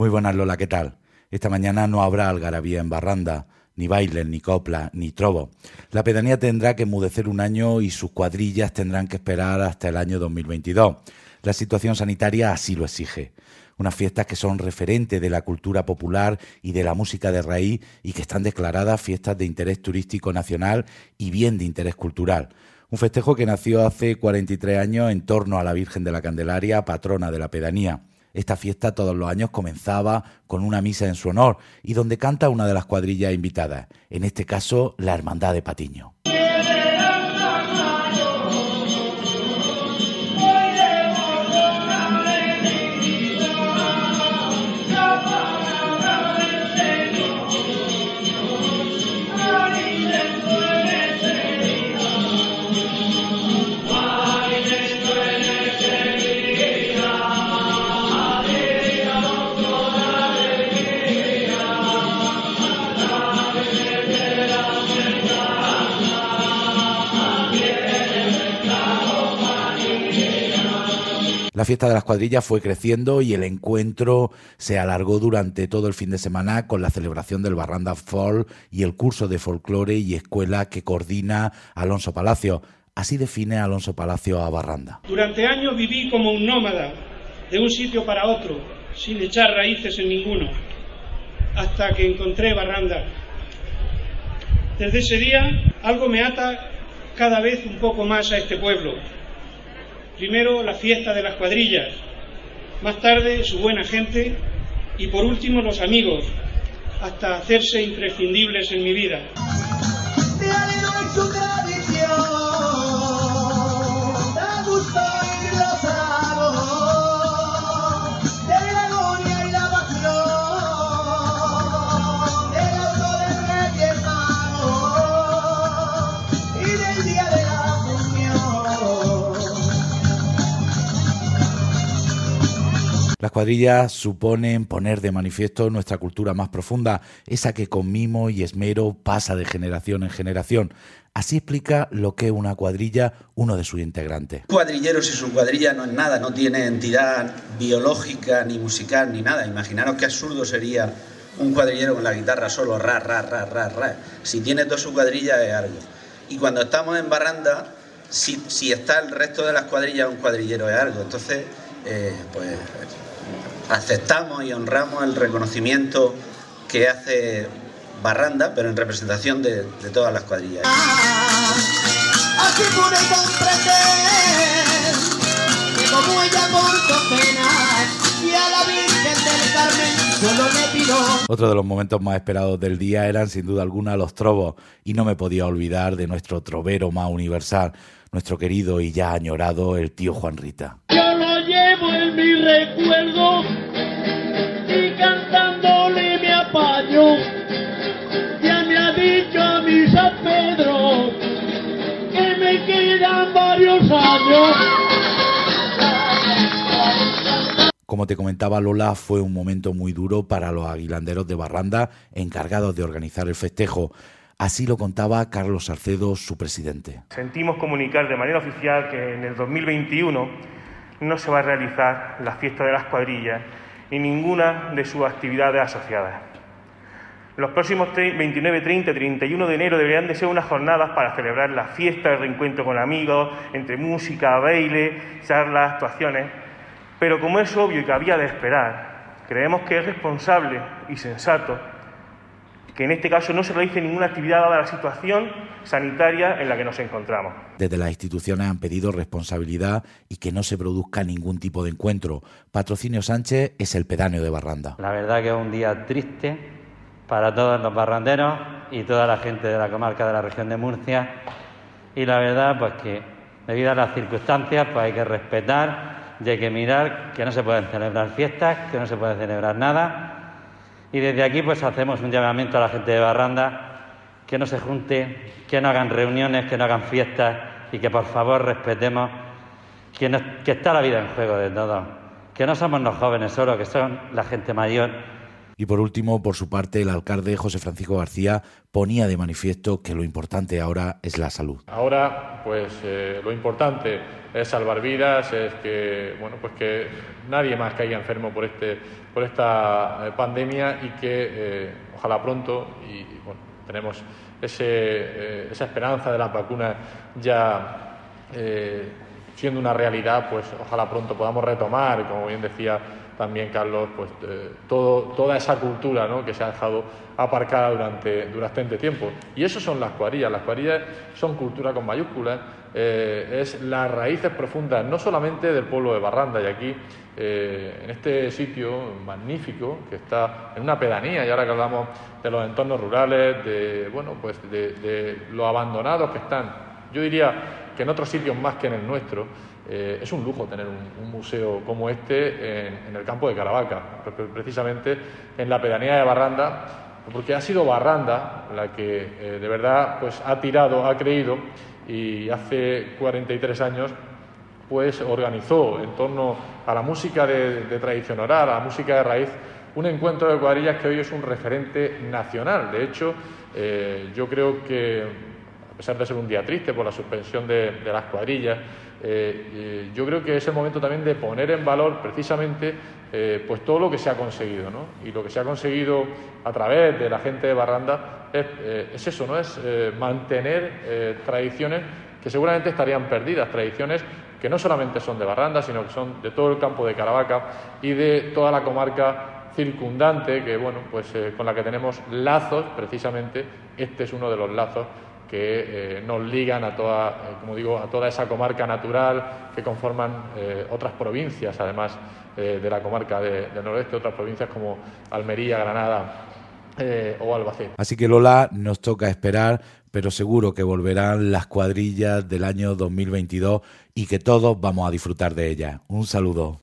Muy buenas Lola, ¿qué tal? Esta mañana no habrá algarabía en Barranda, ni baile, ni copla, ni trobo. La pedanía tendrá que enmudecer un año y sus cuadrillas tendrán que esperar hasta el año 2022. La situación sanitaria así lo exige. Unas fiestas que son referentes de la cultura popular y de la música de raíz y que están declaradas fiestas de interés turístico nacional y bien de interés cultural. Un festejo que nació hace 43 años en torno a la Virgen de la Candelaria, patrona de la pedanía. Esta fiesta todos los años comenzaba con una misa en su honor y donde canta una de las cuadrillas invitadas, en este caso la Hermandad de Patiño. La fiesta de las cuadrillas fue creciendo y el encuentro se alargó durante todo el fin de semana con la celebración del Barranda Fall y el curso de folclore y escuela que coordina Alonso Palacio. Así define Alonso Palacio a Barranda. Durante años viví como un nómada, de un sitio para otro, sin echar raíces en ninguno, hasta que encontré Barranda. Desde ese día algo me ata cada vez un poco más a este pueblo Primero la fiesta de las cuadrillas, más tarde su buena gente. Y por último los amigos, hasta hacerse imprescindibles en mi vida. Las cuadrillas suponen poner de manifiesto nuestra cultura más profunda, esa que con mimo y esmero pasa de generación en generación. Así explica lo que es una cuadrilla uno de sus integrantes. Cuadrilleros y su cuadrilla no es nada, no tiene entidad biológica, ni musical, ni nada. Imaginaros qué absurdo sería un cuadrillero con la guitarra solo, ra, ra, ra, ra, ra. Si tiene dos su cuadrilla es algo. Y cuando estamos en barranda, si, si está el resto de las cuadrillas, un cuadrillero es algo. Entonces, eh, pues aceptamos y honramos el reconocimiento que hace Barranda, pero en representación de, todas las cuadrillas. Otro de los momentos más esperados del día eran sin duda alguna los trobos y no me podía olvidar de nuestro trovero más universal, nuestro querido y ya añorado el tío Juan Rita. Yo en mi recuerdo y cantándole me apaño. Ya me ha dicho a mi San Pedro que me quedan varios años. Como te comentaba Lola, fue un momento muy duro para los aguilanderos de Barranda, encargados de organizar el festejo. Así lo contaba Carlos Salcedo, su presidente. Sentimos comunicar de manera oficial que en el 2021 no se va a realizar la fiesta de las cuadrillas ni ninguna de sus actividades asociadas. Los próximos 29, 30, 31 de enero deberían de ser unas jornadas para celebrar la fiesta, el reencuentro con amigos, entre música, baile, charlas, actuaciones. Pero como es obvio y que había de esperar, creemos que es responsable y sensato que en este caso no se realice ninguna actividad dada la situación sanitaria en la que nos encontramos. Desde las instituciones han pedido responsabilidad y que no se produzca ningún tipo de encuentro. Patrocinio Sánchez es el pedáneo de Barranda. La verdad que es un día triste para todos los barranderos y toda la gente de la comarca de la región de Murcia. Y la verdad, pues que debido a las circunstancias, pues hay que respetar y hay que mirar que no se pueden celebrar fiestas, que no se puede celebrar nada y desde aquí pues hacemos un llamamiento a la gente de Barranda que no se junte, que no hagan reuniones, que no hagan fiestas y que por favor respetemos que, que está la vida en juego de todos, que no somos los jóvenes solo, que son la gente mayor Y por último, por su parte, el alcalde José Francisco García ponía de manifiesto que lo importante ahora es la salud. Ahora, pues eh, lo importante es salvar vidas, es que bueno, pues que nadie más caiga enfermo por este, por esta eh, pandemia y que eh, ojalá pronto y bueno, tenemos ese, esa esperanza de las vacunas ya siendo una realidad, pues ojalá pronto podamos retomar, como bien decía también Carlos, pues eh, todo, toda esa cultura que se ha dejado aparcada durante, durante este tiempo. Y eso son las cuadrillas. Las cuadrillas son cultura con mayúsculas, eh, es las raíces profundas no solamente del pueblo de Barranda, y aquí eh, en este sitio magnífico que está en una pedanía, y ahora que hablamos de los entornos rurales, de, bueno, pues de, de los abandonados que están, yo diría que en otros sitios más que en el nuestro, eh, es un lujo tener un, museo como este en, el campo de Caravaca, precisamente en la pedanía de Barranda, porque ha sido Barranda la que eh, de verdad pues, ha tirado, ha creído y hace 43 años pues organizó en torno a la música de, tradición oral, a la música de raíz, un encuentro de cuadrillas que hoy es un referente nacional. De hecho, eh, yo creo que, pesar de ser un día triste por la suspensión de las cuadrillas, eh, eh, yo creo que es el momento también de poner en valor precisamente eh, pues todo lo que se ha conseguido. ¿no? Y lo que se ha conseguido a través de la gente de Barranda es, es eso, ¿no? es mantener tradiciones que seguramente estarían perdidas, tradiciones que no solamente son de Barranda, sino que son de todo el campo de Caravaca y de toda la comarca circundante, que bueno, pues con la que tenemos lazos, precisamente, este es uno de los lazos que eh, nos ligan a toda, eh, como digo, a toda esa comarca natural que conforman eh, otras provincias, además de la comarca del noroeste, otras provincias como Almería, Granada o Albacete. Así que Lola, nos toca esperar, pero seguro que volverán las cuadrillas del año 2022 y que todos vamos a disfrutar de ellas. Un saludo.